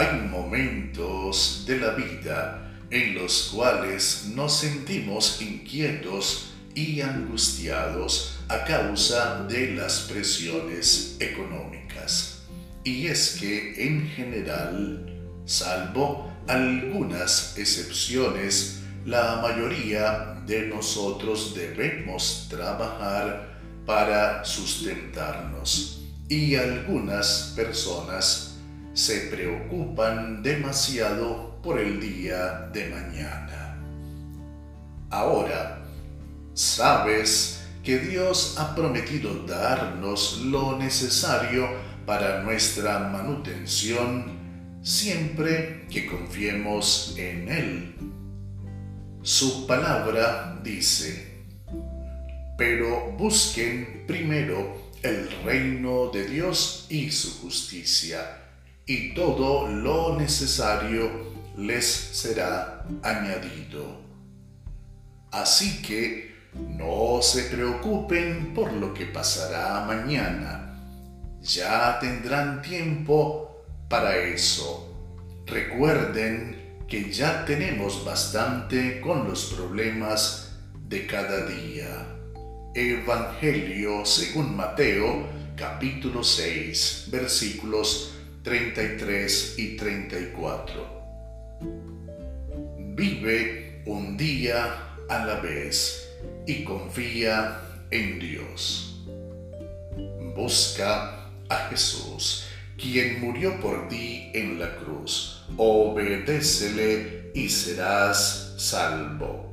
Hay momentos de la vida en los cuales nos sentimos inquietos y angustiados a causa de las presiones económicas. Y es que en general, salvo algunas excepciones, la mayoría de nosotros debemos trabajar para sustentarnos y algunas personas se preocupan demasiado por el día de mañana. Ahora, sabes que Dios ha prometido darnos lo necesario para nuestra manutención siempre que confiemos en Él. Su palabra dice, pero busquen primero el reino de Dios y su justicia y todo lo necesario les será añadido. Así que no se preocupen por lo que pasará mañana. Ya tendrán tiempo para eso. Recuerden que ya tenemos bastante con los problemas de cada día. Evangelio según Mateo capítulo 6 versículos 33 y 34. Vive un día a la vez y confía en Dios. Busca a Jesús, quien murió por ti en la cruz. Obedécele y serás salvo.